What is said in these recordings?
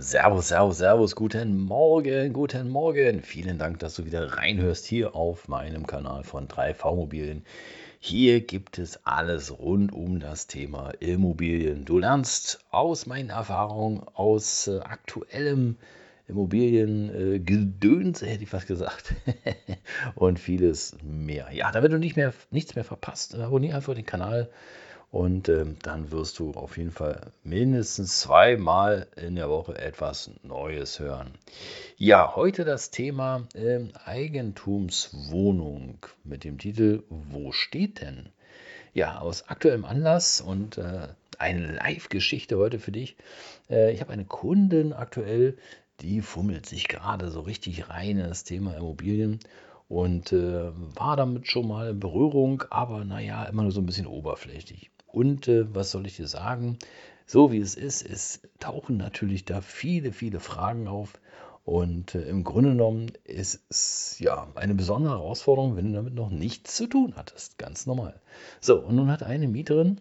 Servus, Servus, Servus, guten Morgen, guten Morgen. Vielen Dank, dass du wieder reinhörst hier auf meinem Kanal von 3V Immobilien. Hier gibt es alles rund um das Thema Immobilien. Du lernst aus meinen Erfahrungen, aus äh, aktuellem Immobiliengedöns, äh, hätte ich fast gesagt, und vieles mehr. Ja, damit du nicht mehr, nichts mehr verpasst, abonniere einfach den Kanal und ähm, dann wirst du auf jeden Fall mindestens zweimal in der Woche etwas Neues hören. Ja, heute das Thema ähm, Eigentumswohnung mit dem Titel Wo steht denn? Ja, aus aktuellem Anlass und äh, eine Live-Geschichte heute für dich. Äh, ich habe eine Kundin aktuell, die fummelt sich gerade so richtig rein in das Thema Immobilien und äh, war damit schon mal in Berührung, aber naja, immer nur so ein bisschen oberflächlich. Und äh, was soll ich dir sagen? So wie es ist, es tauchen natürlich da viele, viele Fragen auf. Und äh, im Grunde genommen ist es ja eine besondere Herausforderung, wenn du damit noch nichts zu tun hattest. Ganz normal. So, und nun hat eine Mieterin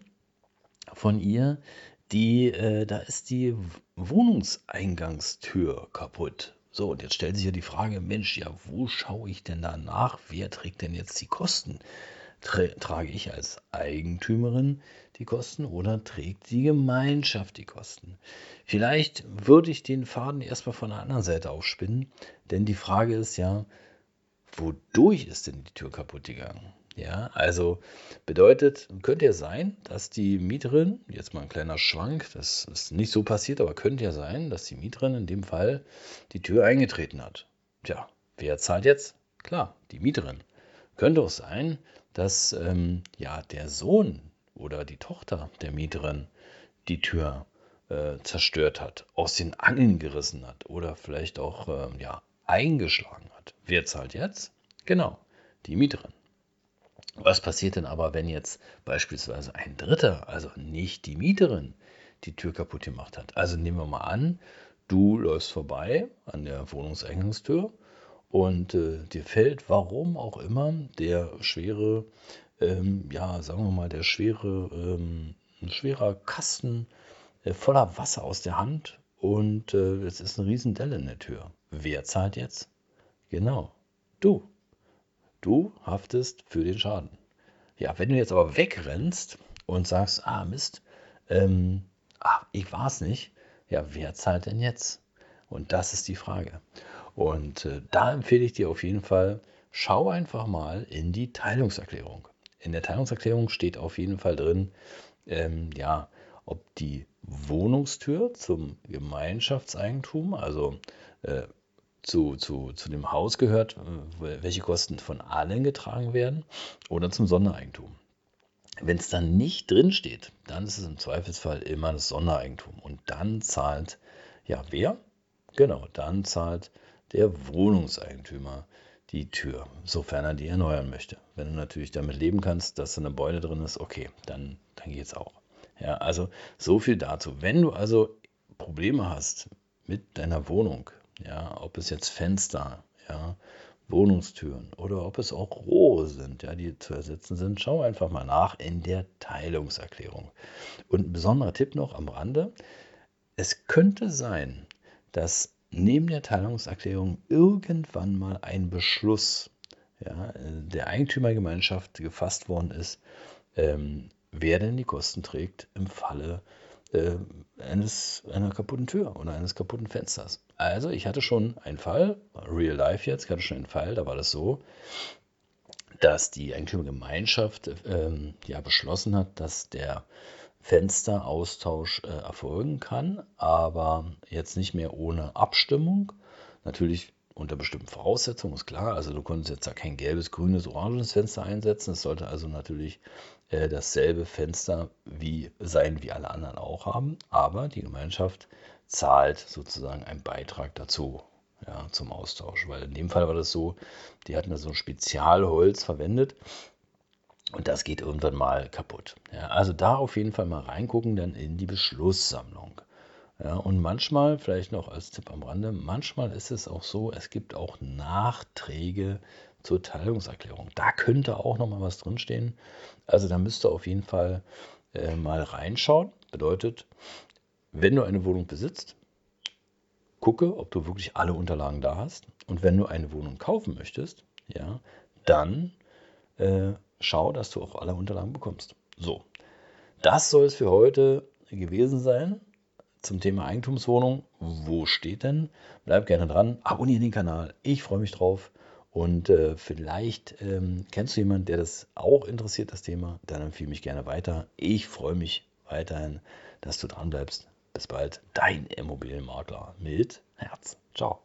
von ihr, die, äh, da ist die Wohnungseingangstür kaputt. So, und jetzt stellt sich ja die Frage, Mensch, ja, wo schaue ich denn da nach? Wer trägt denn jetzt die Kosten? Tra trage ich als Eigentümerin die Kosten oder trägt die Gemeinschaft die Kosten? Vielleicht würde ich den Faden erstmal von der anderen Seite aufspinnen, denn die Frage ist ja, wodurch ist denn die Tür kaputt gegangen? Ja, also bedeutet, könnte ja sein, dass die Mieterin, jetzt mal ein kleiner Schwank, das ist nicht so passiert, aber könnte ja sein, dass die Mieterin in dem Fall die Tür eingetreten hat. Tja, wer zahlt jetzt? Klar, die Mieterin. Könnte auch sein, dass ähm, ja, der Sohn oder die Tochter der Mieterin die Tür äh, zerstört hat, aus den Angeln gerissen hat oder vielleicht auch äh, ja, eingeschlagen hat. Wer zahlt jetzt? Genau, die Mieterin. Was passiert denn aber, wenn jetzt beispielsweise ein Dritter, also nicht die Mieterin, die Tür kaputt gemacht hat? Also nehmen wir mal an, du läufst vorbei an der Wohnungseingangstür und äh, dir fällt, warum auch immer, der schwere, ähm, ja, sagen wir mal, der schwere, ähm, schwerer Kasten äh, voller Wasser aus der Hand und äh, es ist eine riesen Delle in der Tür. Wer zahlt jetzt? Genau, du. Du haftest für den Schaden. Ja, wenn du jetzt aber wegrennst und sagst, ah Mist, ähm, ah, ich war es nicht, ja, wer zahlt denn jetzt? Und das ist die Frage. Und äh, da empfehle ich dir auf jeden Fall, schau einfach mal in die Teilungserklärung. In der Teilungserklärung steht auf jeden Fall drin, ähm, ja, ob die Wohnungstür zum Gemeinschaftseigentum, also äh, zu, zu, zu dem Haus gehört, welche Kosten von allen getragen werden, oder zum Sondereigentum. Wenn es dann nicht drin steht, dann ist es im Zweifelsfall immer das Sondereigentum. Und dann zahlt, ja, wer? Genau, dann zahlt der Wohnungseigentümer die Tür, sofern er die erneuern möchte. Wenn du natürlich damit leben kannst, dass da eine Beule drin ist, okay, dann, dann geht es auch. Ja, also so viel dazu. Wenn du also Probleme hast mit deiner Wohnung, ja, ob es jetzt Fenster, ja, Wohnungstüren oder ob es auch Rohre sind, ja, die zu ersetzen sind, schau einfach mal nach in der Teilungserklärung. Und ein besonderer Tipp noch am Rande: Es könnte sein, dass neben der Teilungserklärung irgendwann mal ein Beschluss ja, der Eigentümergemeinschaft gefasst worden ist, ähm, wer denn die Kosten trägt im Falle äh, eines, einer kaputten Tür oder eines kaputten Fensters. Also ich hatte schon einen Fall, real life jetzt, ich hatte schon einen Fall, da war das so, dass die Eigentümergemeinschaft ähm, ja beschlossen hat, dass der Fensteraustausch äh, erfolgen kann, aber jetzt nicht mehr ohne Abstimmung. Natürlich unter bestimmten Voraussetzungen, ist klar. Also du konntest jetzt da kein gelbes, grünes, orangenes Fenster einsetzen. Es sollte also natürlich äh, dasselbe Fenster wie sein, wie alle anderen auch haben. Aber die Gemeinschaft zahlt sozusagen einen Beitrag dazu. ja, zum Austausch. Weil in dem Fall war das so, die hatten da so ein Spezialholz verwendet und das geht irgendwann mal kaputt. Ja, also da auf jeden Fall mal reingucken, dann in die Beschlusssammlung. Ja, und manchmal, vielleicht noch als Tipp am Rande, manchmal ist es auch so, es gibt auch Nachträge zur Teilungserklärung. Da könnte auch noch mal was drinstehen. Also da müsst ihr auf jeden Fall äh, mal reinschauen. Bedeutet, wenn du eine Wohnung besitzt, gucke, ob du wirklich alle Unterlagen da hast. Und wenn du eine Wohnung kaufen möchtest, ja, dann äh, schau, dass du auch alle Unterlagen bekommst. So, das soll es für heute gewesen sein zum Thema Eigentumswohnung. Wo steht denn? Bleib gerne dran, abonniere den Kanal. Ich freue mich drauf. Und äh, vielleicht ähm, kennst du jemanden, der das auch interessiert, das Thema. Dann empfehle mich gerne weiter. Ich freue mich weiterhin, dass du dran bleibst. Bis bald, dein Immobilienmakler mit Herz. Ciao.